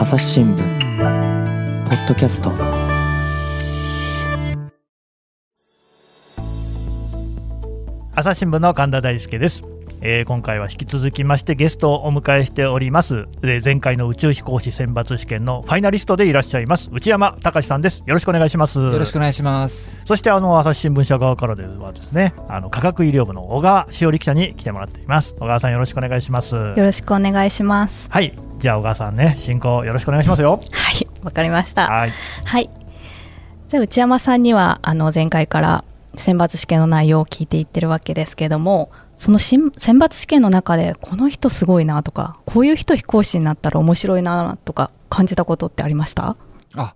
朝日新聞ポッドキャスト。朝日新聞の神田大輔です、えー今回は引き続きましてゲストをお迎えしております、えー前回の宇宙飛行士選抜試験のファイナリストでいらっしゃいます内山隆さんです。よろしくお願いします。よろしくお願いします。そしてあの朝日新聞社側からではですねあの科学医療部の小川しおり記者に来てもらっています。小川さんよろしくお願いします。よろしくお願いします。はいじゃあ小川さんね進行よろしくお願いしますよはい、わかりました。はいはい。じゃあ内山さんにはあの前回から選抜試験の内容を聞いていってるわけですけども、その新選抜試験の中でこの人すごいなとか、こういう人飛行士になったら面白いなとか感じたことってありました？あ、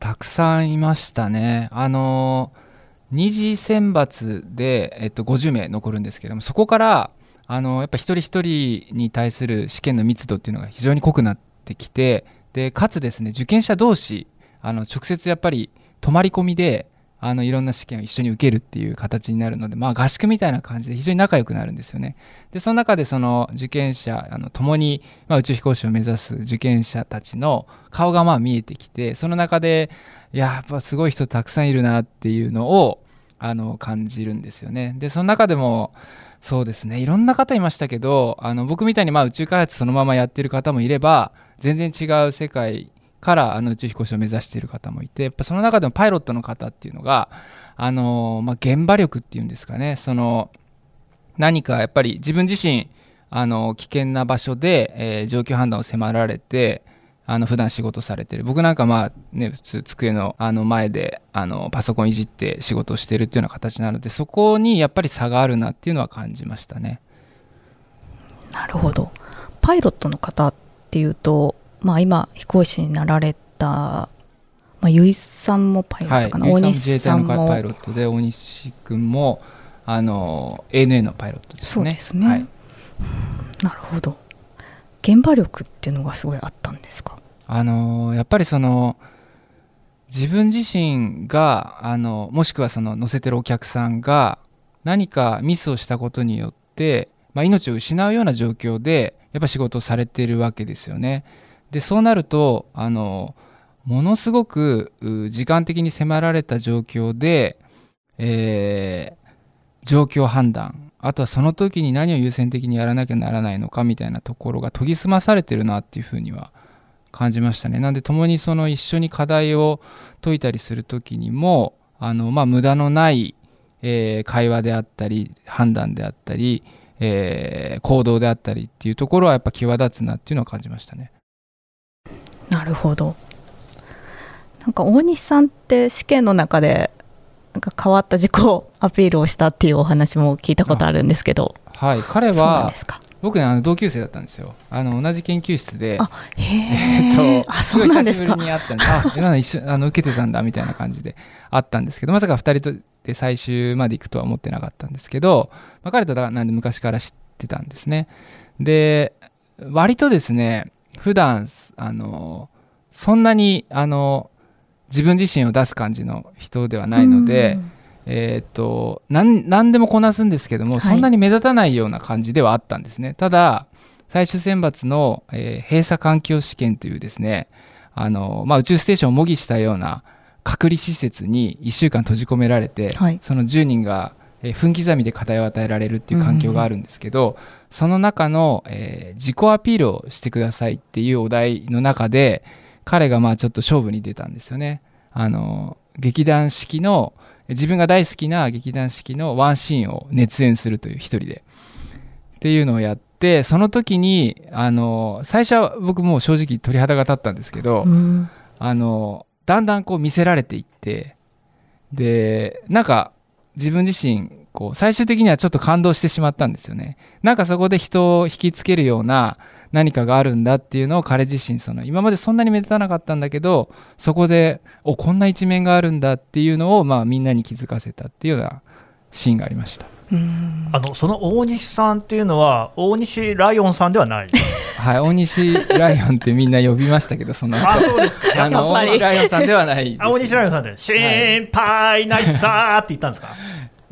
たくさんいましたね。あのー二次選抜で、えっと、50名残るんですけども、そこから、あのやっぱ一人一人に対する試験の密度っていうのが非常に濃くなってきて、で、かつですね、受験者同士、あの、直接やっぱり泊まり込みで、あのいろんな試験を一緒に受けるっていう形になるので、まあ、合宿みたいな感じで非常に仲良くなるんですよね。でその中でその受験者あの共に、まあ、宇宙飛行士を目指す受験者たちの顔がまあ見えてきてその中でいややっぱすごい人たくさんいるなっていうのをあの感じるんですよね。でその中でもそうですね。いろんな方いましたけどあの僕みたいにまあ宇宙開発そのままやってる方もいれば全然違う世界からあの宇宙飛行士を目指している方もいてやっぱその中でもパイロットの方っていうのがあの、まあ、現場力っていうんですかね。その何かやっぱり自分自身あの危険な場所で、えー状況判断を迫られてあの普段仕事されてる僕なんかまあね普通机のあの前であのパソコンいじって仕事をしてるっていうような形なのでそこにやっぱり差があるなっていうのは感じましたね。なるほど。パイロットの方っていうと、まあ今飛行士になられた、まあゆいさんもパイロットかな、はい、大大西自衛隊西さんものパイロットで大西君もあの ANA のパイロットですね。そうですねはいなるほど。現場力っていうのがすごいあったんですか？あのやっぱりその自分自身があのもしくはその乗せてるお客さんが何かミスをしたことによって、まあ、命を失うような状況でやっぱ仕事をされてるわけですよね。でそうなるとあのものすごく時間的に迫られた状況で、えー状況判断あとはその時に何を優先的にやらなきゃならないのかみたいなところが研ぎ澄まされてるなっていうふうには感じましたね。なんで共にその一緒に課題を解いたりする時にもあの、まあ、無駄のない、えー会話であったり判断であったり、えー行動であったりっていうところはやっぱ際立つなっていうのは感じましたね。なるほど。なんか大西さんって試験の中でなんか変わった自己アピールをしたっていうお話も聞いたことあるんですけど、はい、彼は。僕ねあの同級生だったんですよ。あの同じ研究室であ、へええっ。と、あ、そうなんですか久しぶり。に会ったんで、あ、いろんな一緒、あの、受けてたんだ、みたいな感じで会ったんですけど、まさか二人とで最終まで行くとは思ってなかったんですけど、まあ、彼とだなんで昔から知ってたんですね。で、割とですね、普段、あの、そんなに、あの、自分自身を出す感じの人ではないので、うんえーっと何何でもこなすんですけども、はい。そんなに目立たないような感じではあったんですね。ただ最終選抜の、えー閉鎖環境試験というですねあの、まあ、宇宙ステーションを模擬したような隔離施設に1週間閉じ込められて、はい。その10人が、えー分刻みで課題を与えられるっていう環境があるんですけど、その中の、えー自己アピールをしてくださいっていうお題の中で彼がまあちょっと勝負に出たんですよね。あの劇団式の自分が大好きな劇団式のワンシーンを熱演するという一人でっていうのをやってその時にあの最初は僕もう正直鳥肌が立ったんですけど、うんあのだんだんこう見せられていってでなんか自分自身こう最終的にはちょっと感動してしまったんですよね。なんかそこで人を引きつけるような何かがあるんだっていうのを彼自身その今までそんなに目立たなかったんだけどそこでおこんな一面があるんだっていうのをまあみんなに気づかせたっていうようなシーンがありました。うん。あのその大西さんっていうのは大西ライオンさんではない。はい大西ライオンってみんな呼びましたけどその後。あそうですか。あの大西ライオンさんではないですあ大西ライオンさんで「心配ない。さ」って言ったんですか？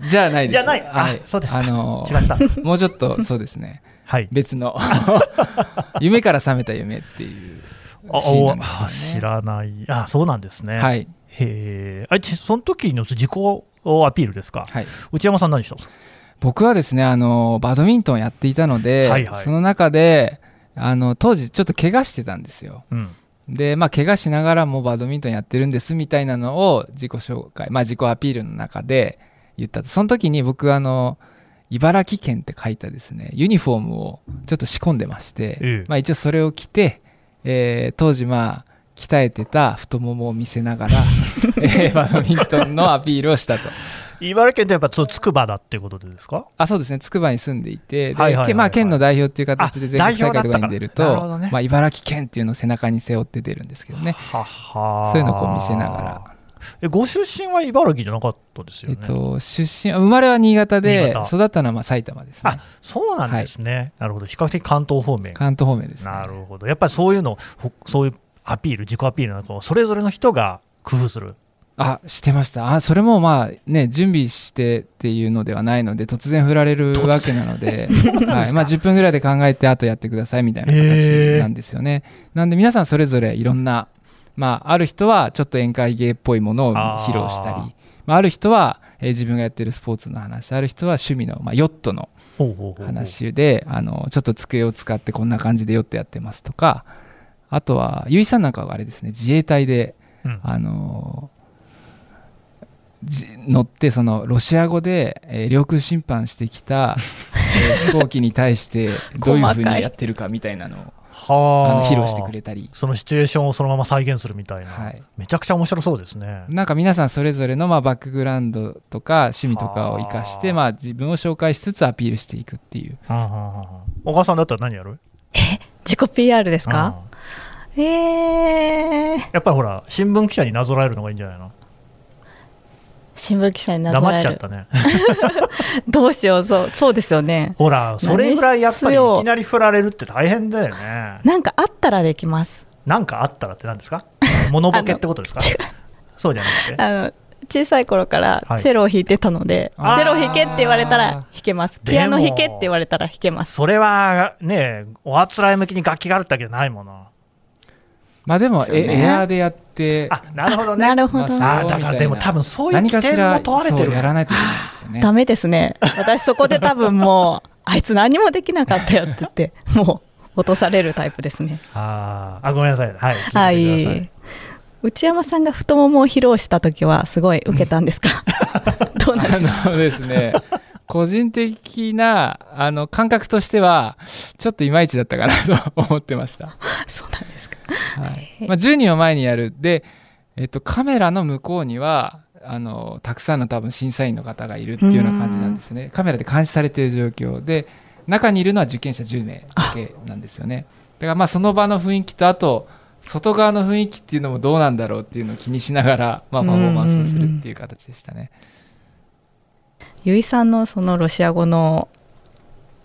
じゃないですじゃないあはい、そうですかあの違ったもうちょっとそうですね はい別の 夢から覚めた夢っていうああ知。らない。あそうなんですね。はい、へえ。あちその時の自己アピールですか？はい、内山さん何したんですか？僕はですねあのバドミントンやっていたので、はいはいその中であの当時ちょっと怪我してたんですよ。うん。でまあ怪我しながらもバドミントンやってるんですみたいなのを自己紹介、まあ、自己アピールの中で言ったと。その時に僕あの茨城県って書いたですねユニフォームをちょっと仕込んでまして、ええ。まあ、一応それを着て、えー当時まあ鍛えてた太ももを見せながら、えーバドミントンのアピールをしたと。茨城県ってやっぱそう筑波だっていうことでですか？あそうですね。筑波に住んでいてで、まあ、県の代表っていう形で全国大会とかに出ると、どね。まあ、茨城県っていうのを背中に背負って出るんですけどね。ははそういうのをこう見せながらえご出身は茨城じゃなかったですよね。えっと、出身生まれは新潟で育ったのはまあ埼玉ですね。あそうなんですね、なるほど、比較的関東方面。関東方面ですね。なるほど、やっぱりそういうの、ほそういうアピール、自己アピールなんかをそれぞれの人が工夫する。あしてました。あそれもまあね準備してっていうのではないので突然振られるわけなので、はい。まあ、10分ぐらいで考えてあとやってくださいみたいな形なんですよね、なんで皆さんそれぞれいろんな、まあ、ある人はちょっと宴会芸っぽいものを披露したり。まあ、ある人は、えー自分がやってるスポーツの話。ある人は趣味の、まあ、ヨットの話であのちょっと机を使ってこんな感じでヨットやってますとか。あとはゆいさんなんかはあれですね。自衛隊でうん。あのじ乗ってそのロシア語で、えー領空侵犯してきた、えー飛行機に対してどういうふうに やってるかみたいなのをはあ。あの披露してくれたり。そのシチュエーションをそのまま再現するみたいな、はい。めちゃくちゃ面白そうですね。なんか皆さんそれぞれのまあバックグラウンドとか趣味とかを生かしてはあ。まあ自分を紹介しつつアピールしていくっていう。はんはんはんはん小川さんだったら何やる？自己 PR ですか？うんえー、やっぱりほら、新聞記者になぞらえるのがいいんじゃないの？新聞記者にならえる。っちゃったね。どうしようそうそうですよね。ほら、それぐらいやっぱりいきなり振られるって大変だよね。なんかあったらできます。なんかあったらって何ですか？物ボケってことですか？そうじゃなくて？あの小さい頃からはい。チェロを弾いてたので、あー。チェロ弾けって言われたら弾けます。ピアノ弾けって言われたら弾けます。それはね、おあつらい向きに楽器があるってわけじゃないもの。まあでもね。エエアーでやって。あ、なるほどね。なるほど、まあーだからでも多分そういう何かしら起点も問われてる。やらないといけないですよね。ダメですね。私そこで多分もうあいつ何もできなかったよって言って もう落とされるタイプですね。あーあ、ごめんなさい。はい。はい。い内山さんが太ももを披露した時はすごい受けたんですか？どうなんですか？ですね個人的なあの感覚としてはちょっといまいちだったかなと思ってました、そうなんですか はい。まあ、10人を前にやる。で、えっと、カメラの向こうにはあのたくさんの多分審査員の方がいるっていうような感じなんですね。カメラで監視されている状況で中にいるのは受験者10名だけなんですよね。だからまあその場の雰囲気とあと外側の雰囲気っていうのもどうなんだろうっていうのを気にしながら、まあ、パフォーマンスをするっていう形でしたね。ゆいさんのそのロシア語の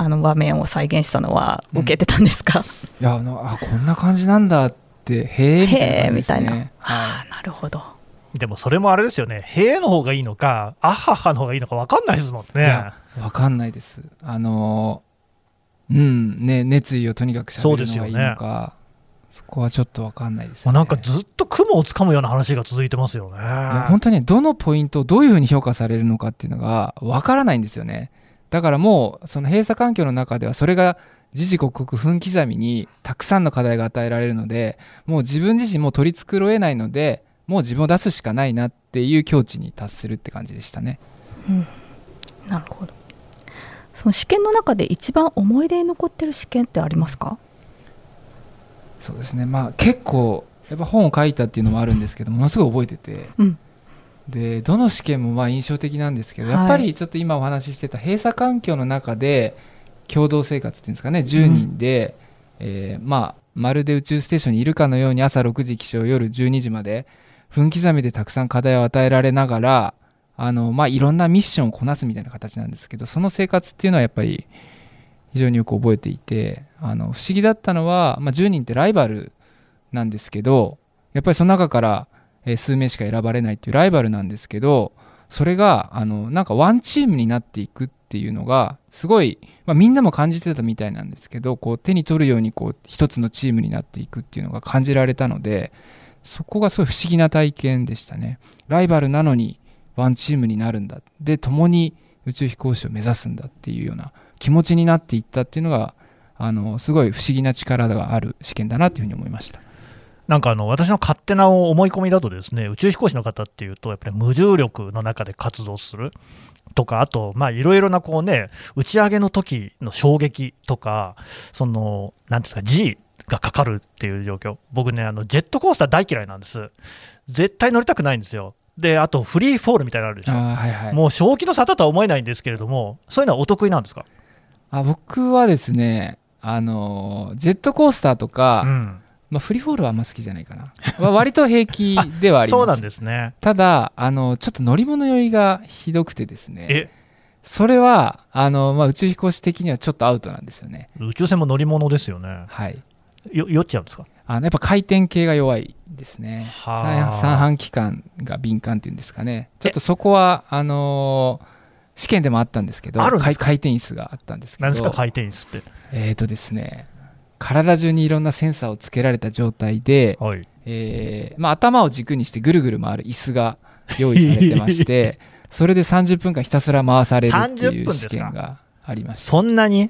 あの場面を再現したのは受けてたんですか、いやあのあこんな感じなんだってへえみたいなへえ感じですみたいな、ね。あはあなるほどでもそれもあれですよね。へえの方がいいのか、あっはっはの方がいいのか分かんないですもんねいや。い、わかんないです。あのーうんね熱意をとにかく喋るのがいいのかそ,、こはちょっとわかんないですよね。なんかずっと雲をつかむような話が続いてますよね。本当にどのポイントをどういうふうに評価されるのかっていうのがわからないんですよね。だからもうその閉鎖環境の中ではそれが時々刻々分刻みにたくさんの課題が与えられるのでもう自分自身も取り繕えないのでもう自分を出すしかないなっていう境地に達するって感じでしたね。なるほど。その試験の中で一番思い出に残ってる試験ってありますか？そうですね。まあ結構やっぱ本を書いたっていうのもあるんですけどものすごい覚えてて、うんでどの試験もまあ印象的なんですけど、はい。やっぱりちょっと今お話ししてた閉鎖環境の中で共同生活っていうんですかね10人で、えーまあまるで宇宙ステーションにいるかのように朝6時起床夜12時まで分刻みでたくさん課題を与えられながらあの、まあ、いろんなミッションをこなすみたいな形なんですけどその生活っていうのはやっぱり非常によく覚えていてあの不思議だったのは、まあ、10人ってライバルなんですけどやっぱりその中から、数名しか選ばれないっていうライバルなんですけどそれがあのなんかワンチームになっていくっっていうのがすごい、まあ、みんなも感じてたみたいなんですけどこう手に取るようにこう一つのチームになっていくっていうのが感じられたのでそこがすごい不思議な体験でしたねライバルなのにワンチームになるんだで共に宇宙飛行士を目指すんだっていうような気持ちになっていったっていうのがあのすごい不思議な力がある試験だなというふうに思いました。なんかあの私の勝手な思い込みだと、ですね宇宙飛行士の方っていうと、やっぱり無重力の中で活動するとか、あと、いろいろなこう、ね、打ち上げの時の衝撃とか、そのなんですか、G がかかるっていう状況、僕ね、あのジェットコースター大嫌いなんです、絶対乗りたくないんですよ。であとフリーフォールみたいなのあるでしょ、はいはい、もう正気の沙汰とは思えないんですけれども、そういうのはお得意なんですか？あ僕はですね、あのジェットコースターとか、うんまあ、フリーフォールはあんま好きじゃないかな、まあ、割と平気ではあります。そうなんですね。ただあのちょっと乗り物酔いがひどくてですね。それはあの、まあ、宇宙飛行士的にはちょっとアウトなんですよね。宇宙船も乗り物ですよね。はい。よ酔っちゃうんですか？あのやっぱ回転系が弱いですね。三半規管が敏感っていうんですかね。ちょっとそこはあのー、試験でもあったんですけど回転椅子があったんですけど。何ですか？回転椅子って。えっ、ー、とですね体中にいろんなセンサーをつけられた状態で、はい、えー、まあ、頭を軸にしてぐるぐる回る椅子が用意されてまして それで30分間ひたすら回されるっていう試験がありました。そんなに？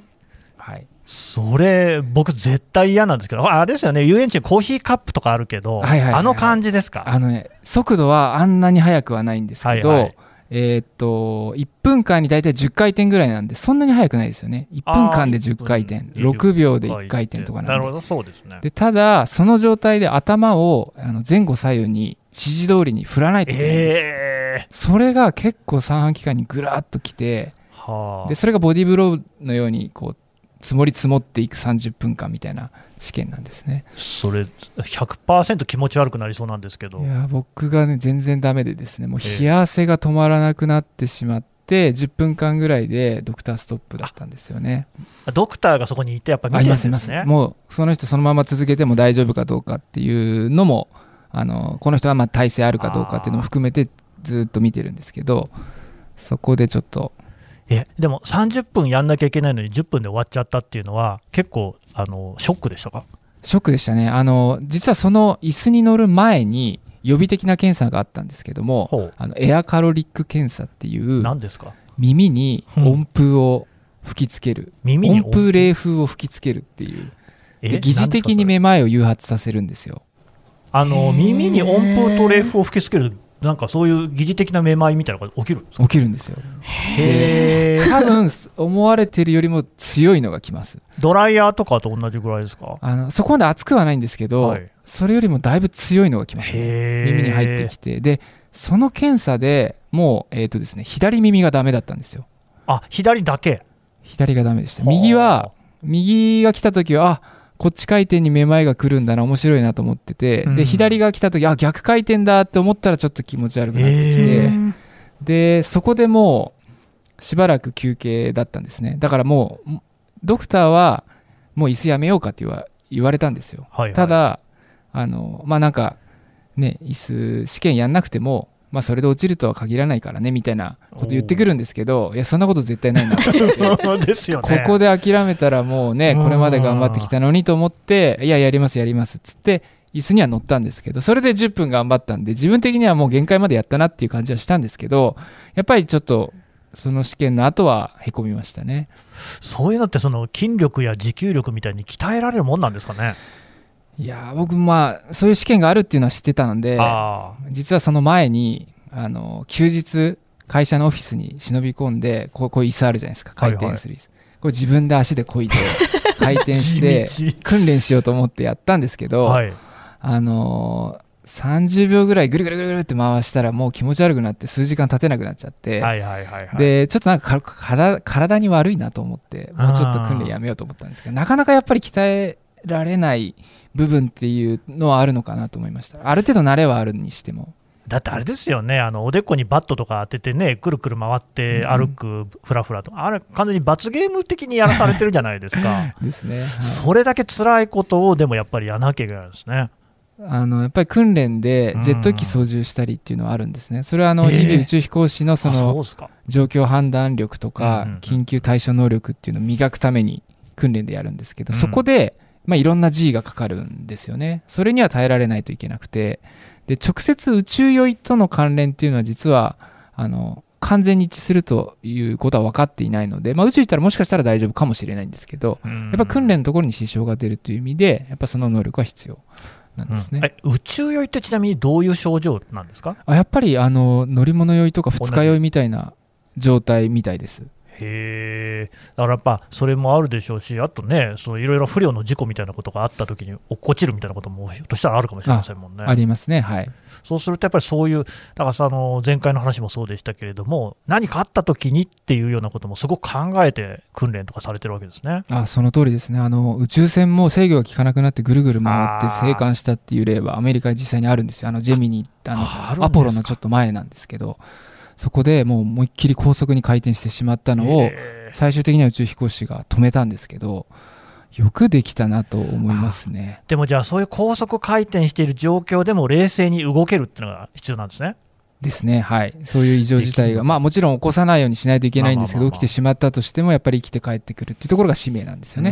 はい。それ、僕、絶対嫌なんですけど、あれですよね、遊園地コーヒーカップとかあるけど、はいはいはいはい、あの感じですか？あのね、速度はあんなに速くはないんですけど、はいはい、えー、っと、1分間に大体10回転ぐらいなんで、そんなに速くないですよね。1分間で10回転、6秒で1回転とかなんで。なるほど、そうですね。で、ただ、その状態で頭をあの前後左右に指示通りに振らないといけないんです。えー、それが結構三半規管にぐらっときて、はあ、で、それがボディーブローのように、こう、積もり積もっていく30分間みたいな試験なんですね。それ100%気持ち悪くなりそうなんですけど。いや僕がね全然ダメでですね。もう冷や汗が止まらなくなってしまって、10分間ぐらいでドクターストップだったんですよね。ドクターがそこにいてやっぱ見てるんですね。もうその人そのまま続けても大丈夫かどうかっていうのもあのこの人はまあ体勢あるかどうかっていうのも含めてずっと見てるんですけどそこでちょっとえでも30分やんなきゃいけないのに10分で終わっちゃったっていうのは結構あのショックでしたか？ショックでしたね。あの実はその椅子に乗る前に予備的な検査があったんですけどもあのエアカロリック検査っていう何ですか？耳に音符を吹きつける、うん、音符？冷風を吹きつけるっていう。疑似的にめまいを誘発させるんですよ。あの耳に音符と冷風を吹きつけるなんかそういう疑似的なめまいみたいなのが起きるんですか？起きるんですよ。へ多分思われてるよりも強いのがきます。ドライヤーとかと同じぐらいですか？あのそこまで熱くはないんですけど、はい、それよりもだいぶ強いのがきます、ね、耳に入ってきて。で、その検査でもう、えーとですね、左耳がダメだったんですよ。あ左だけ左がダメでした。右は、右が来た時は、あこっち回転にめまいが来るんだな面白いなと思ってて、うん、で左が来た時あ逆回転だって思ったらちょっと気持ち悪くなってきて、でそこでもうしばらく休憩だったんですね。だからもうドクターはもう椅子やめようかって言わ言われたんですよ、はいはい、ただあのまあなんかね椅子試験やんなくてもまあ、それで落ちるとは限らないからねみたいなこと言ってくるんですけどいやそんなこと絶対ないな。っ てですよ、ね、ここで諦めたらもうねこれまで頑張ってきたのにと思っていややりますやりますっつって椅子には乗ったんですけどそれで10分頑張ったんで自分的にはもう限界までやったなっていう感じはしたんですけどやっぱりちょっとその試験の後はへこみましたね。そういうのってその筋力や持久力みたいに鍛えられるもんなんですかね？いや僕まあそういう試験があるっていうのは知ってたので実はその前にあの休日会社のオフィスに忍び込んでこうこういう椅子あるじゃないですか。回転する椅子、はいはい、これ自分で足でこいで 回転して訓練しようと思ってやったんですけど、はい、あの30秒ぐらいぐるぐるぐるぐるって回したらもう気持ち悪くなって数時間立てなくなっちゃって、はいはいはいはい、でちょっとなんか体体に悪いなと思ってもうちょっと訓練やめようと思ったんですけどなかなかやっぱり鍛えられない部分っていうのはあるのかなと思いました。ある程度慣れはあるにしても。だってあれですよね、あのおでこにバットとか当ててね、くるくる回って歩く、ふらふらと、あれ、完全に罰ゲーム的にやらされてるじゃないですか、ですね、はい、それだけ辛いことを、でもやっぱりやらなきゃいけないですね。あのやっぱり訓練でジェット機操縦したりっていうのはあるんですね。それはあの日々宇宙飛行士のその状況判断力とか緊急対処能力っていうのを磨くために訓練でやるんですけど、うん。そこで、まあ、いろんな G がかかるんですよね。それには耐えられないといけなくてで直接宇宙酔いとの関連っていうのは実はあの完全に一致するということは分かっていないので、まあ、宇宙行ったらもしかしたら大丈夫かもしれないんですけどややっぱ訓練のところに支障が出るという意味でやっぱその能力は必要なんですね。宇宙酔いってちなみにどういう症状なんですか？あやっぱりあの乗り物酔いとか二日酔いみたいな状態みたいです。へえだからやっぱそれもあるでしょうしあとねいろいろ不良の事故みたいなことがあった時に落っこちるみたいなこともひょっとしたらあるかもしれませんもんね。あ りますね。はい。そうするとやっぱりそういうだからさあの前回の話もそうでしたけれども何かあった時にっていうようなこともすごく考えて訓練とかされてるわけですね。あその通りですね。あの宇宙船も制御が効かなくなってぐるぐる回って生還したっていう例はアメリカに実際にあるんですよ。あのジェミニあのアポロのちょっと前なんですけどそこでもう思いっきり高速に回転してしまったのをへ最終的には宇宙飛行士が止めたんですけどよくできたなと思いますね。ーでもじゃあそういう高速回転している状況でも冷静に動けるっていうのが必要なんですね。ですね。はい。そういう異常事態がまあもちろん起こさないようにしないといけないんですけど起きてしまったとしてもやっぱり生きて帰ってくるっていうところが使命なんですよね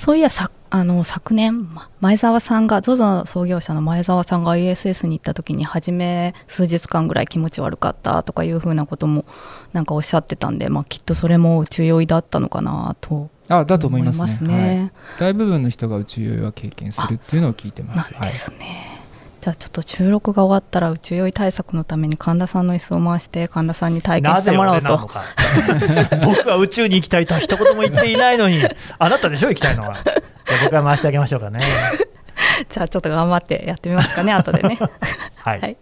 そういやさあの昨年ま前澤さんが ZOZO 創業者の前澤さんが ISS に行った時に初め数日間ぐらい気持ち悪かったとかいうふうなこともなんかおっしゃってたんで、まあ、きっとそれも宇宙酔いだったのかなとあだと思いますね。ね。はい、大部分の人が宇宙酔いは経験するっていうのを聞いてます。なんですね、じゃあちょっと収録が終わったら宇宙酔い対策のために神田さんの椅子を回して神田さんに体験してもらおうと。僕は宇宙に行きたいとは一言も言っていないのに あなたでしょ行きたいのは。じゃあ僕は回してあげましょうかね。じゃあちょっと頑張ってやってみますかね後でね。はい、はい。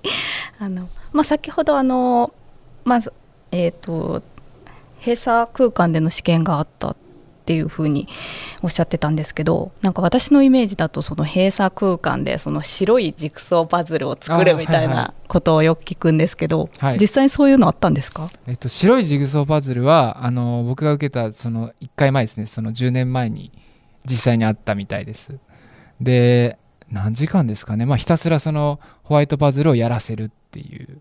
あの、まあ、先ほどあのまずえっ、と閉鎖空間での試験があったっていうふうにおっしゃってたんですけどなんか私のイメージだとその閉鎖空間でその白いジグソーパズルを作るみたいなことをよく聞くんですけど、はい。実際にそういうのあったんですか？えっと、白いジグソーパズルはあの僕が受けたその1回前ですね。その10年前に実際にあったみたいです。で何時間ですかね、まあ、ひたすらそのホワイトパズルをやらせるっていう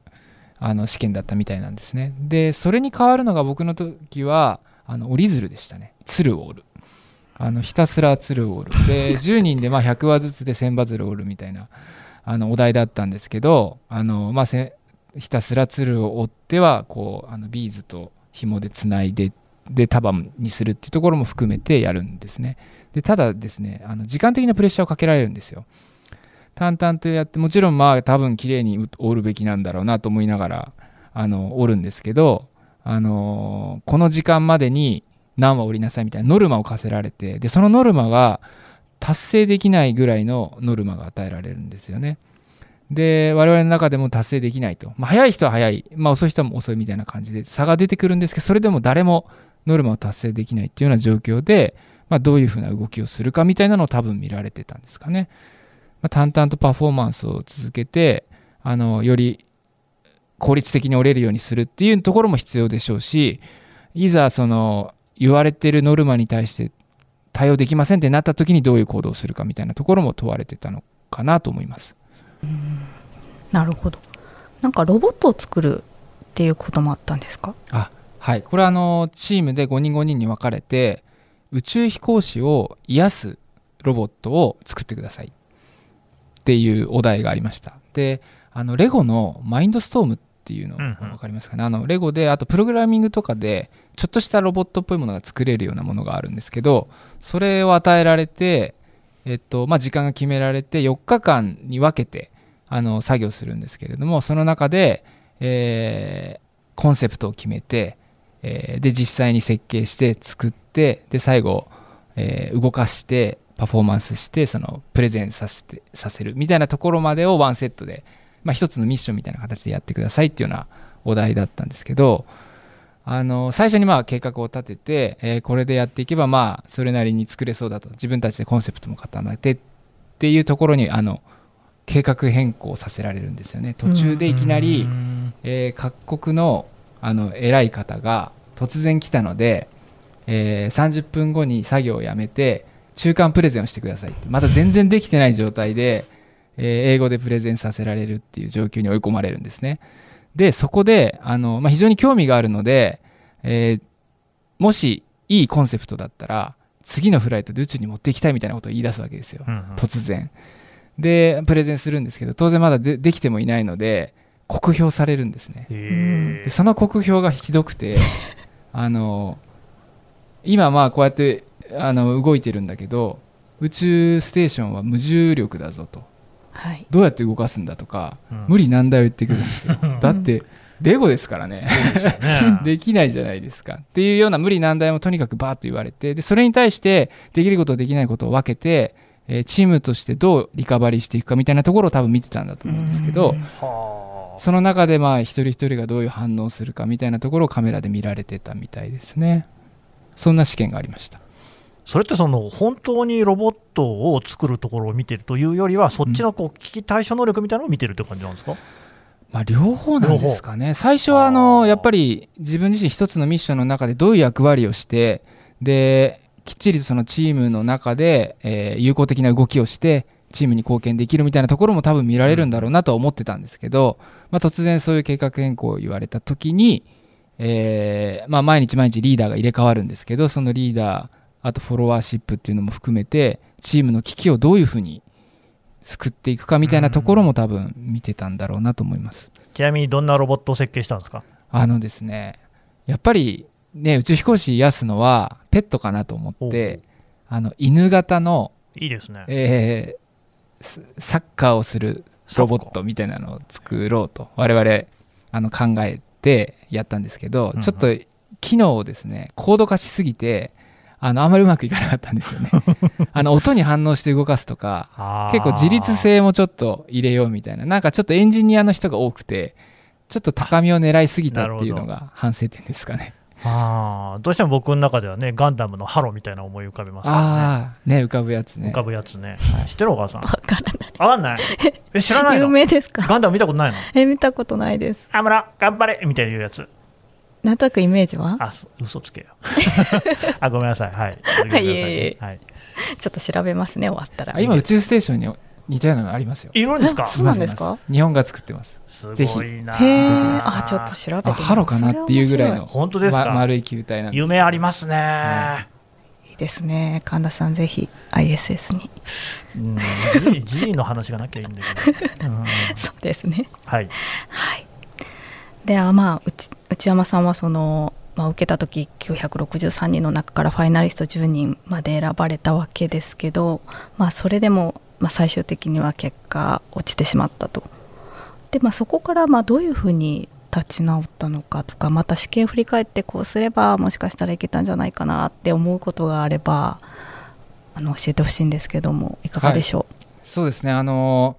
あの試験だったみたいなんですね。でそれに変わるのが僕の時はあの折り鶴でしたね鶴を折るあのひたすら鶴を折るで 10人でまあ100話ずつで1000パズルを折るみたいなあのお題だったんですけどあの、まあ、せひたすら鶴を折ってはこうあのビーズと紐でつないでで束にするっていうところも含めてやるんですね。でただですねあの時間的なプレッシャーをかけられるんですよ。淡々とやってもちろんまあ多分綺麗に折るべきなんだろうなと思いながらあの折るんですけどあのこの時間までに何話折りなさいみたいなノルマを課せられてでそのノルマが達成できないぐらいのノルマが与えられるんですよね。で我々の中でも達成できないと、まあ、早い人は早い、まあ、遅い人は遅いみたいな感じで差が出てくるんですけどそれでも誰もノルマを達成できないっていうような状況で、まあ、どういうふうな動きをするかみたいなのを多分見られてたんですかね、まあ、淡々とパフォーマンスを続けてあのより効率的に折れるようにするっていうところも必要でしょうしいざその言われてるノルマに対して対応できませんってなった時にどういう行動をするかみたいなところも問われてたのかなと思います。なるほど。なんかロボットを作るっていうこともあったんですか？あはい。これはあのチームで5人5人に分かれて宇宙飛行士を癒すロボットを作ってくださいっていうお題がありました。であのレゴのマインドストームっていうのうんうん。分かりますかね、あのレゴであとプログラミングとかでちょっとしたロボットっぽいものが作れるようなものがあるんですけどそれを与えられて、えっとまあ、時間が決められて4日間に分けてあの作業するんですけれどもその中で、えーコンセプトを決めて、えーで実際に設計して作ってで最後、えー動かしてパフォーマンスしてそのプレゼンさせてさせるみたいなところまでをワンセットで、まあ、一つのミッションみたいな形でやってくださいっていうようなお題だったんですけどあの最初にまあ計画を立てて、えーこれでやっていけばまあそれなりに作れそうだと。自分たちでコンセプトも固めてっていうところにあの計画変更させられるんですよね。途中でいきなり、うんえー各国のあの偉い方が突然来たので、えー30分後に作業をやめて中間プレゼンをしてくださいって。まだ全然できてない状態で、えー英語でプレゼンさせられるっていう状況に追い込まれるんですね。でそこであの、まあ、非常に興味があるので、えーもしいいコンセプトだったら次のフライトで宇宙に持っていきたいみたいなことを言い出すわけですよ。うんうん。突然。でプレゼンするんですけど当然まだでできてもいないので酷評されるんですね。へでその酷評がひどくて あの今まあこうやってあの動いてるんだけど宇宙ステーションは無重力だぞと。はい。どうやって動かすんだとか、うん。無理難題を言ってくるんですよ。うん。だってレゴですからね。ね。できないじゃないですか。っていうような無理難題もとにかくバーッと言われてでそれに対してできることできないことを分けて、えーチームとしてどうリカバリーしていくかみたいなところを多分見てたんだと思うんですけど、その中でまあ一人一人がどういう反応をするかみたいなところをカメラで見られてたみたいですね。そんな試験がありましたそれってその本当にロボットを作るところを見てるというよりは、そっちのこう危機対処能力みたいなのを見てるって感じなんですか、まあ両方なんですかね。最初はあのやっぱり自分自身一つのミッションの中でどういう役割をしてできっちりとそのチームの中で、えー有効的な動きをしてチームに貢献できるみたいなところも多分見られるんだろうなとは思ってたんですけど、まあ、突然そういう計画変更を言われた時に、えーまあ、毎日毎日リーダーが入れ替わるんですけどそのリーダーあとフォロワーシップっていうのも含めてチームの危機をどういうふうに救っていくかみたいなところも多分見てたんだろうなと思います。ちなみにどんなロボットを設計したんですか？あのですねやっぱりね宇宙飛行士癒すのはペットかなと思ってあの犬型の、いいですね。えースサッカーをするロボットみたいなのを作ろうと我々あの考えてやったんですけど、うんうんちょっと機能をですね高度化しすぎてあのあまりうまくいかなかったんですよね。あの音に反応して動かすとか結構自律性もちょっと入れようみたいな。なんかちょっとエンジニアの人が多くてちょっと高みを狙いすぎたっていうのが反省点ですかね。あー。どうしても僕の中ではね、ガンダムのハロみたいな思い浮かべますからね。ああね浮かぶやつね。浮かぶやつね。知ってるお母さん？わからない。わかんない？え、知らない有の名ですか？ガンダム見たことないの？え、見たことないです。あ村、頑張れ！みたいな言うやつ。なんとなくイメージは？あ、そ嘘つけよ。あ、ごめんなさい。はい。ねい。えいえ。はい。ちょっと調べますね、終わったら。あ今宇宙ステーションに似たようなのありますよ。いるんですか？あそうなんですか？日本が作ってます。すぜひごいな。へえ、あ、ちょっと調べてみます。あハロかなっていうぐらいの。本当ですか？ま丸い球体なんです。夢ありますね、はい。ですね。神田さん、ぜひ ISS に。うん。G, G の話がなきゃいいんだけど、うん。そうですね。はい。はい。で、あまあ、内内山さんはその、まあ、受けた時963人の中からファイナリスト10人まで選ばれたわけですけど、まあ、それでも、まあ、最終的には結果落ちてしまったと。で、まあ、そこからまあどういうふうに立ち直ったのかとかまた試験振り返ってこうすればもしかしたらいけたんじゃないかなって思うことがあればあの教えてほしいんですけどもいかがでしょう？そうですね。あの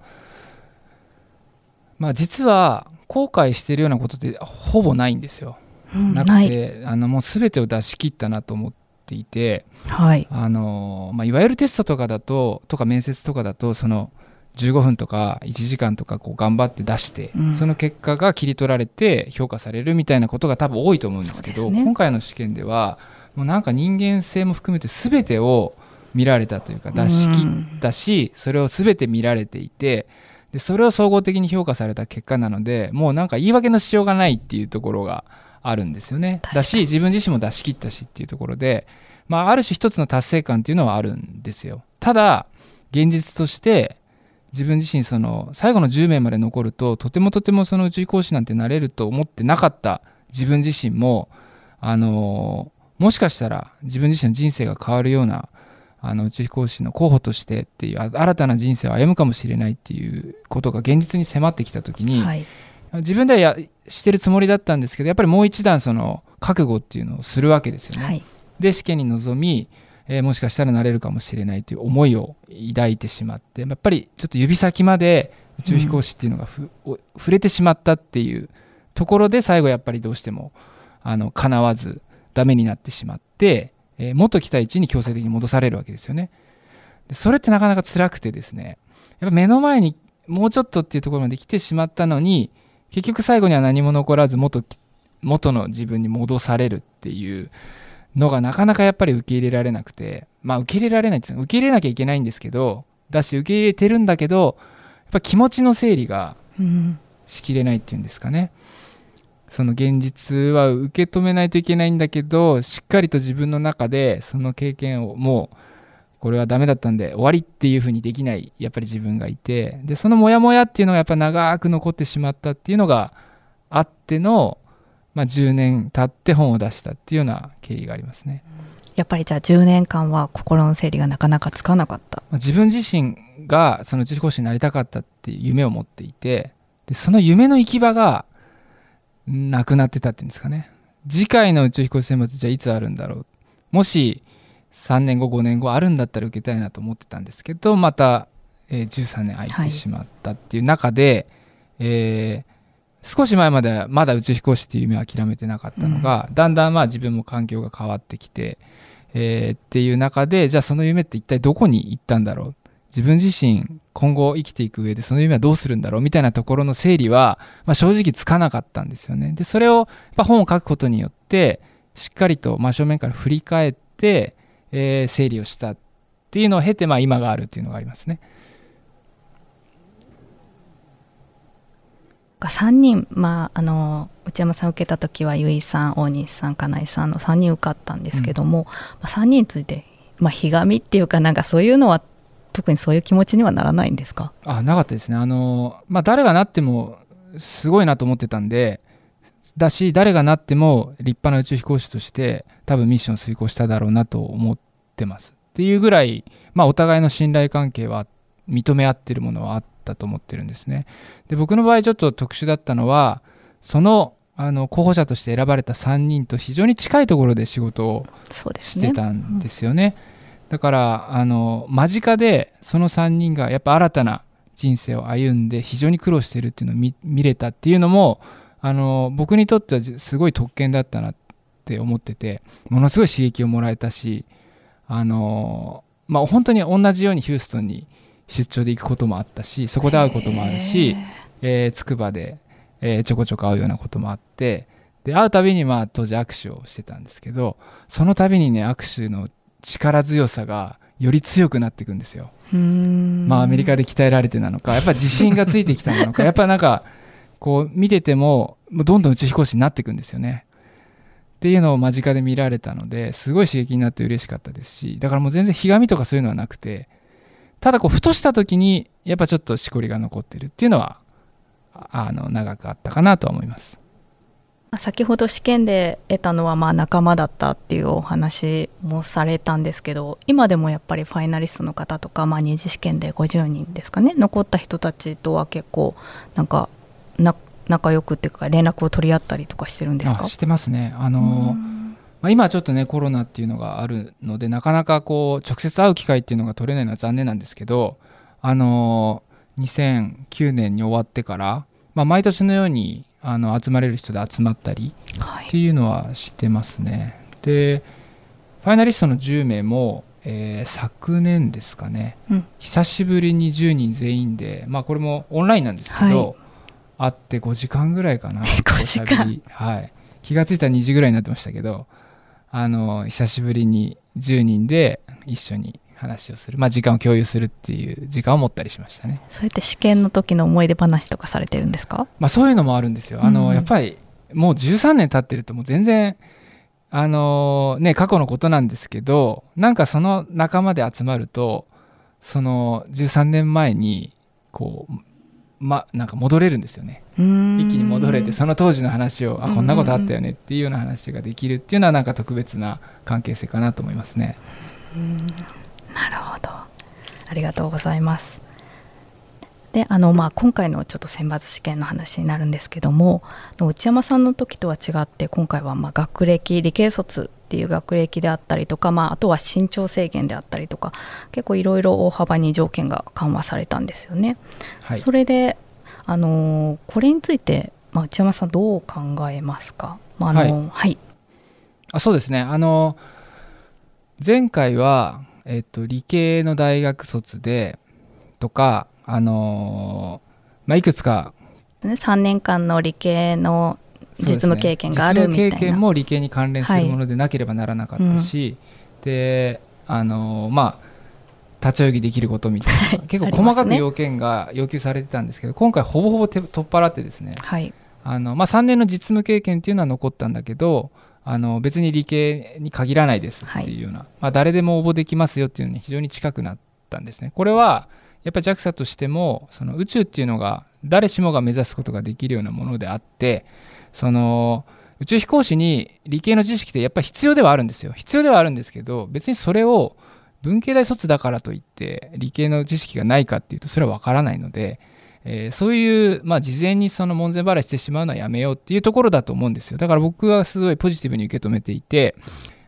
まあ実は後悔してるようなことってほぼないんですよ。う、うんなくあのもう全てを出し切ったなと思っていてはい、あの、まあ、いわゆるテストとかだととか面接とかだとその15分とか1時間とかこう頑張って出して、うん。その結果が切り取られて評価されるみたいなことが多分多いと思うんですけどね。今回の試験ではもうなんか人間性も含めて全てを見られたというか出し切ったし、それを全て見られていてでそれを総合的に評価された結果なのでもうなんか言い訳のしようがないっていうところがあるんですよね。だし自分自身も出し切ったしっていうところで、まあ、ある種一つの達成感っていうのはあるんですよ。ただ現実として自分自身その最後の10名まで残るととてもとてもその宇宙飛行士なんてなれると思ってなかった自分自身もあのもしかしたら自分自身の人生が変わるようなあの宇宙飛行士の候補としてっていうあ新たな人生を歩むかもしれないっていうことが現実に迫ってきた時に、はい。自分ではやしてるつもりだったんですけどやっぱりもう一段その覚悟っていうのをするわけですよね。はい。で試験に臨み、えーもしかしたらなれるかもしれないという思いを抱いてしまってやっぱりちょっと指先まで宇宙飛行士っていうのがふ、お触れてしまったっていうところで最後やっぱりどうしてもあの叶わずダメになってしまって、えー元来た位置に強制的に戻されるわけですよね。でそれってなかなか辛くてですねやっぱ目の前にもうちょっとっていうところまで来てしまったのに結局最後には何も残らず元元の自分に戻されるっていうのがなかなかやっぱり受け入れられなくてまあ受け入れられないっていうのは受け入れなきゃいけないんですけどだし受け入れてるんだけどやっぱ気持ちの整理がうん。しきれないっていうんですかねその現実は受け止めないといけないんだけどしっかりと自分の中でその経験をもうこれはダメだったんで終わりっていうふうにできないやっぱり自分がいてでそのモヤモヤっていうのがやっぱ長く残ってしまったっていうのがあっての、まあ、10年経って本を出したっていうような経緯がありますね。やっぱりじゃあ10年間は心の整理がなかなかつかなかった。まあ自分自身がその宇宙飛行士になりたかったっていう夢を持っていてでその夢の行き場がなくなってたっていうんですかね。次回の宇宙飛行士選抜じゃあいつあるんだろう。もし3年後5年後あるんだったら受けたいなと思ってたんですけどまた、えー13年空いてしまったっていう中で、えー少し前まではまだ宇宙飛行士っていう夢を諦めてなかったのが、だんだんまあ自分も環境が変わってきて、えーっていう中でじゃあその夢って一体どこに行ったんだろう自分自身今後生きていく上でその夢はどうするんだろうみたいなところの整理は、まあ、正直つかなかったんですよね。でそれをや本を書くことによってしっかりと真正面から振り返って、えー整理をしたっていうのを経て、まあ、今があるっていうのがありますね。3人、まあ、あの内山さん受けた時は結衣さん大西さん金井さんの3人受かったんですけども、まあ、3人について、まあ、ひがみっていうかなんかそういうのは特にそういう気持ちにはならないんですか？あなかったですね。あの、まあ、誰がなってもすごいなと思ってたんでだし誰がなっても立派な宇宙飛行士として多分ミッションを遂行しただろうなと思ってます。っていうぐらい、まあ、お互いの信頼関係は認め合ってるものはあったと思ってるんですね。で僕の場合ちょっと特殊だったのはそのあの候補者として選ばれた3人と非常に近いところで仕事をしてたんですよね。だからあの間近でその3人がやっぱ新たな人生を歩んで非常に苦労してるっていうのを見見れたっていうのもあの僕にとってはすごい特権だったなって思っててものすごい刺激をもらえたしあの、まあ、本当に同じようにヒューストンに出張で行くこともあったしそこで会うこともあるし、えー、筑波で、えーちょこちょこ会うようなこともあってで会うたびにまあ当時握手をしてたんですけどその度にね握手の力強さがより強くなっていくんですよ。まあアメリカで鍛えられてなのかやっぱ自信がついてきたのか やっぱなんかこう見ててもどんどん宇宙飛行士になっていくんですよね。っていうのを間近で見られたのですごい刺激になって嬉しかったですしだからもう全然ひがみとかそういうのはなくてただこうふとした時にやっぱちょっとしこりが残ってるっていうのはああの長くあったかなとは思います。先ほど試験で得たのはまあ仲間だったっていうお話もされたんですけど今でもやっぱりファイナリストの方とか、まあ、二次試験で50人ですかね残った人たちとは結構なんかな仲良くっていうか連絡を取り合ったりとかしてるんですか？あしてますね。あのまあ、今はちょっとねコロナっていうのがあるのでなかなかこう直接会う機会っていうのが取れないのは残念なんですけどあの2009年に終わってから、まあ、毎年のようにあの集まれる人で集まったりはい。っていうのはしてますね。でファイナリストの10名も、えー昨年ですかね、うん。久しぶりに10人全員で、まあ、これもオンラインなんですけど、会って5時間ぐらいかな 5時間。はい、気がついたら2時ぐらいになってましたけどあの久しぶりに10人で一緒に話をする、まあ、時間を共有するっていう時間を持ったりしましたね。そうやって試験の時の思い出話とかされてるんですか？まあ、そういうのもあるんですよ。あの、うんやっぱりもう13年経ってるともう全然あのね過去のことなんですけどなんかその仲間で集まるとその13年前にこうまなんか戻れるんですよね。一気に戻れてその当時の話をあうんこんなことあったよねっていうような話ができるっていうのはなんか特別な関係性かなと思いますね。ありがとうございます。であのまあ、今回のちょっと選抜試験の話になるんですけども内山さんの時とは違って今回はまあ学歴理系卒っていう学歴であったりとか、まあ、あとは身長制限であったりとか結構いろいろ大幅に条件が緩和されたんですよね。はい。それであのこれについて、まあ、内山さんどう考えますか、まああのはい。あそうですね。あの前回は、えっと、理系の大学卒でとかあのまあ、いくつかね、3年間の理系の実務経験があるみたいな。実務経験も理系に関連するものでなければならなかったし、であのまあ立ち泳ぎできることみたいな、はい。結構細かく要件が要求されてたんですけど今回ほぼほぼ手取っ払ってですね。はい。あの、まあ、3年の実務経験っていうのは残ったんだけどあの別に理系に限らないですっていうような、まあ、誰でも応募できますよっていうのに非常に近くなったんですね。これはやっぱり JAXA としてもその宇宙っていうのが誰しもが目指すことができるようなものであってその宇宙飛行士に理系の知識ってやっぱり必要ではあるんですよ必要ではあるんですけど別にそれを文系大卒だからといって理系の知識がないかっていうとそれは分からないので、えーそういう、まあ、事前にその門前払いしてしまうのはやめようっていうところだと思うんですよだから僕はすごいポジティブに受け止めていて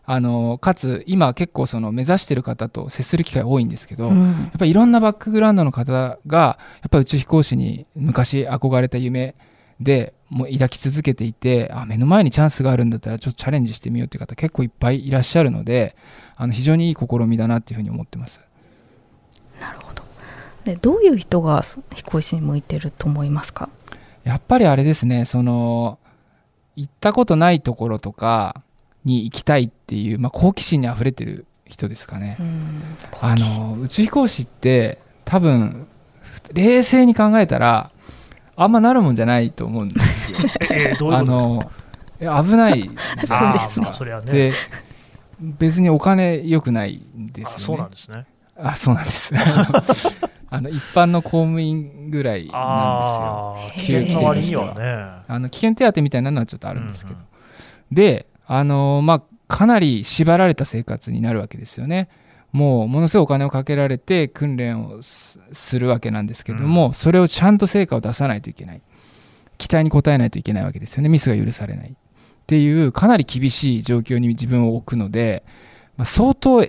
あのかつ今結構その目指してる方と接する機会多いんですけど、うんやっぱりいろんなバックグラウンドの方がやっぱり宇宙飛行士に昔憧れた夢でもう抱き続けていてあ目の前にチャンスがあるんだったらちょっとチャレンジしてみようという方結構いっぱいいらっしゃるのであの非常にいい試みだなっていうふうに思ってます。でどういう人が飛行士に向いてると思いますか？やっぱりあれですねその行ったことないところとかに行きたいっていう、まあ、好奇心にあふれてる人ですかね。うんあの宇宙飛行士って多分冷静に考えたらあんまなるもんじゃないと思うんですよ。えーどういうあのえ危ないじゃないですか。そうですね。あーまあそれはね。で別にお金良くないんですよね。あそうなんですね。あそうなんですあの一般の公務員ぐらいなんですよ。危給険は。ね。あの危険手当みたいなのはちょっとあるんですけど、であのまあかなり縛られた生活になるわけですよね。もうものすごいお金をかけられて訓練をすするわけなんですけども、それをちゃんと成果を出さないといけない。期待に応えないといけないわけですよね。ミスが許されない。っていうかなり厳しい状況に自分を置くので、まあ、相当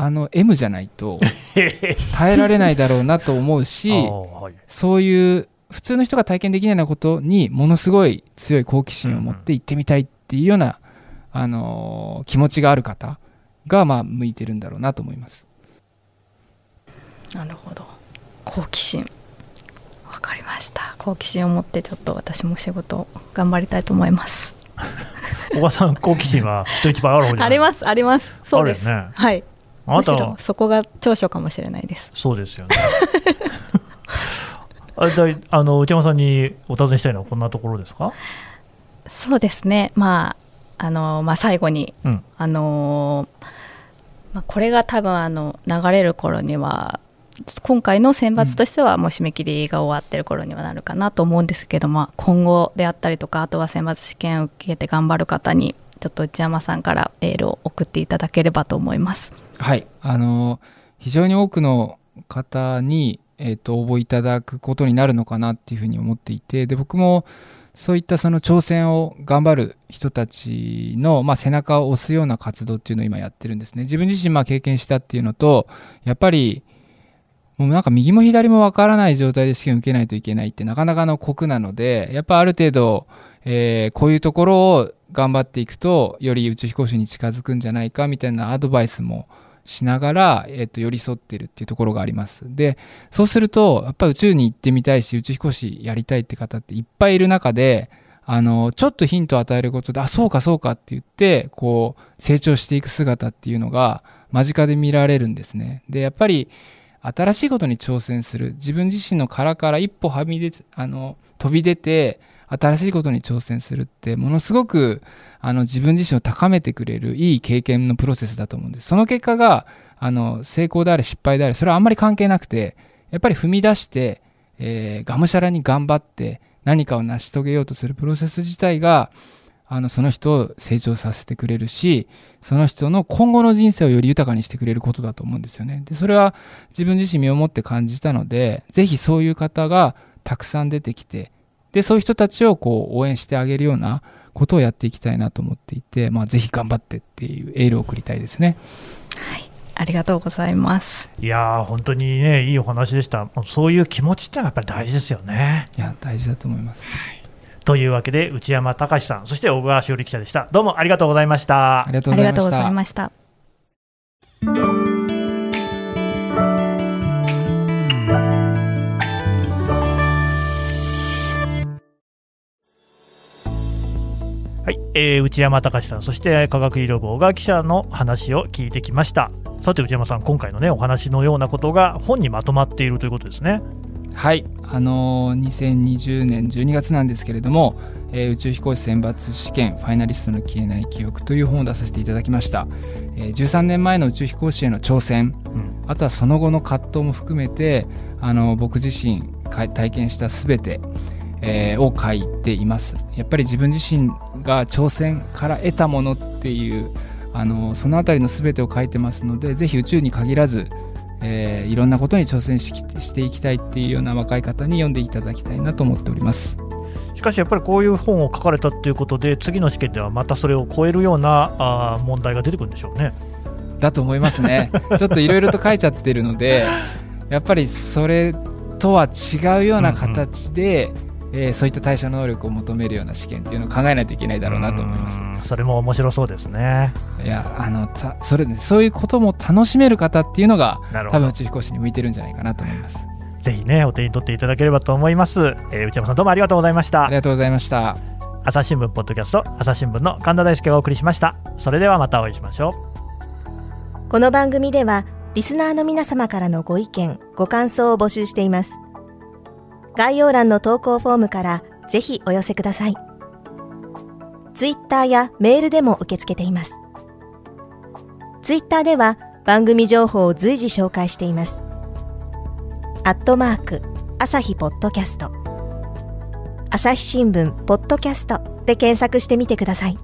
あの M じゃないと 耐えられないだろうなと思うし はい。そういう普通の人が体験できないようなことにものすごい強い好奇心を持って行ってみたいっていうような、あのー気持ちがある方がまあ向いてるんだろうなと思います。なるほど。好奇心。わかりました。好奇心を持ってちょっと私も仕事頑張りたいと思います。小川さん好奇心は人一倍ある方じゃない？ありますあります。そうです、あるよね。はいあなたは？そこが長所かもしれないです。そうですよね。あれだいあの内山さんにお尋ねしたいのはこんなところですか？そうですね。まああのまあ最後に、うん。あのまあ、これが多分あの流れる頃には今回の選抜としてはもう締め切りが終わってる頃にはなるかなと思うんですけど、まあ、今後であったりとかあとは選抜試験を受けて頑張る方にちょっと内山さんからエールを送っていただければと思います。はい、あの非常に多くの方に、えー、と応募いただくことになるのかなっていうふうに思っていてで僕もそういったその挑戦を頑張る人たちの、まあ、背中を押すような活動っていうのを今やってるんですね。自分自身まあ経験したっていうのとやっぱりもうなんか右も左もわからない状態で試験を受けないといけないってなかなかの酷なのでやっぱある程度、えーこういうところを頑張っていくとより宇宙飛行士に近づくんじゃないかみたいなアドバイスもしながら、えっと寄り添ってるっていうところがあります。でそうするとやっぱ宇宙に行ってみたいし宇宙飛行士やりたいって方っていっぱいいる中であのちょっとヒントを与えることであそうかそうかって言ってこう成長していく姿っていうのが間近で見られるんですね。でやっぱり新しいことに挑戦する。自分自身の殻から一歩はみ出てあの飛び出て新しいことに挑戦するってものすごくあの自分自身を高めてくれるいい経験のプロセスだと思うんです。その結果があの成功であれ失敗であれそれはあんまり関係なくてやっぱり踏み出して、えーがむしゃらに頑張って何かを成し遂げようとするプロセス自体があのその人を成長させてくれるしその人の今後の人生をより豊かにしてくれることだと思うんですよね。でそれは自分自身身をもって感じたのでぜひそういう方がたくさん出てきてでそういう人たちをこう応援してあげるようなことをやっていきたいなと思っていて、まあ、ぜひ頑張ってっていうエールを送りたいですね。はい。ありがとうございます。いや本当にねいいお話でした。そういう気持ちってのはやっぱり大事ですよね。いや大事だと思います、というわけで内山隆さんそして小川しおり記者でした。どうもありがとうございました。ありがとうございましたえー、内山隆さん、そして科学医療部小川記者の話を聞いてきました。さて内山さん、今回のねお話のようなことが本にまとまっているということですね。はい、あのー、2020年12月なんですけれども、えー、宇宙飛行士選抜試験ファイナリストの消えない記憶という本を出させていただきました、えー、13年前の宇宙飛行士への挑戦、うん、あとはその後の葛藤も含めてあの僕自身体験したすべてえー、を書いています。やっぱり自分自身が挑戦から得たものっていうあのその辺りの全てを書いてますのでぜひ宇宙に限らず、えー、いろんなことに挑戦ししていきたいっていうような若い方に読んでいただきたいなと思っております。しかしやっぱりこういう本を書かれたっていうことで次の試験ではまたそれを超えるようなあ問題が出てくるんでしょうね。だと思いますね。ちょっといろいろと書いちゃってるのでやっぱりそれとは違うような形で、うんうんえー、そういった対処能力を求めるような試験っていうのを考えないといけないだろうなと思います。それも面白そうですね。いやあのそれそういうことも楽しめる方っていうのが多分宇宙飛行士に向いてるんじゃないかなと思います。ぜひねお手に取っていただければと思います、えー、内山さんどうもありがとうございました。ありがとうございました。朝日新聞ポッドキャスト朝日新聞の神田大輔がお送りしました。それではまたお会いしましょう。この番組ではリスナーの皆様からのご意見ご感想を募集しています概要欄の投稿フォームからぜひお寄せください。ツイッターやメールでも受け付けています。ツイッターでは番組情報を随時紹介しています。アットマーク、朝日ポッドキャスト。朝日新聞、ポッドキャストで検索してみてください。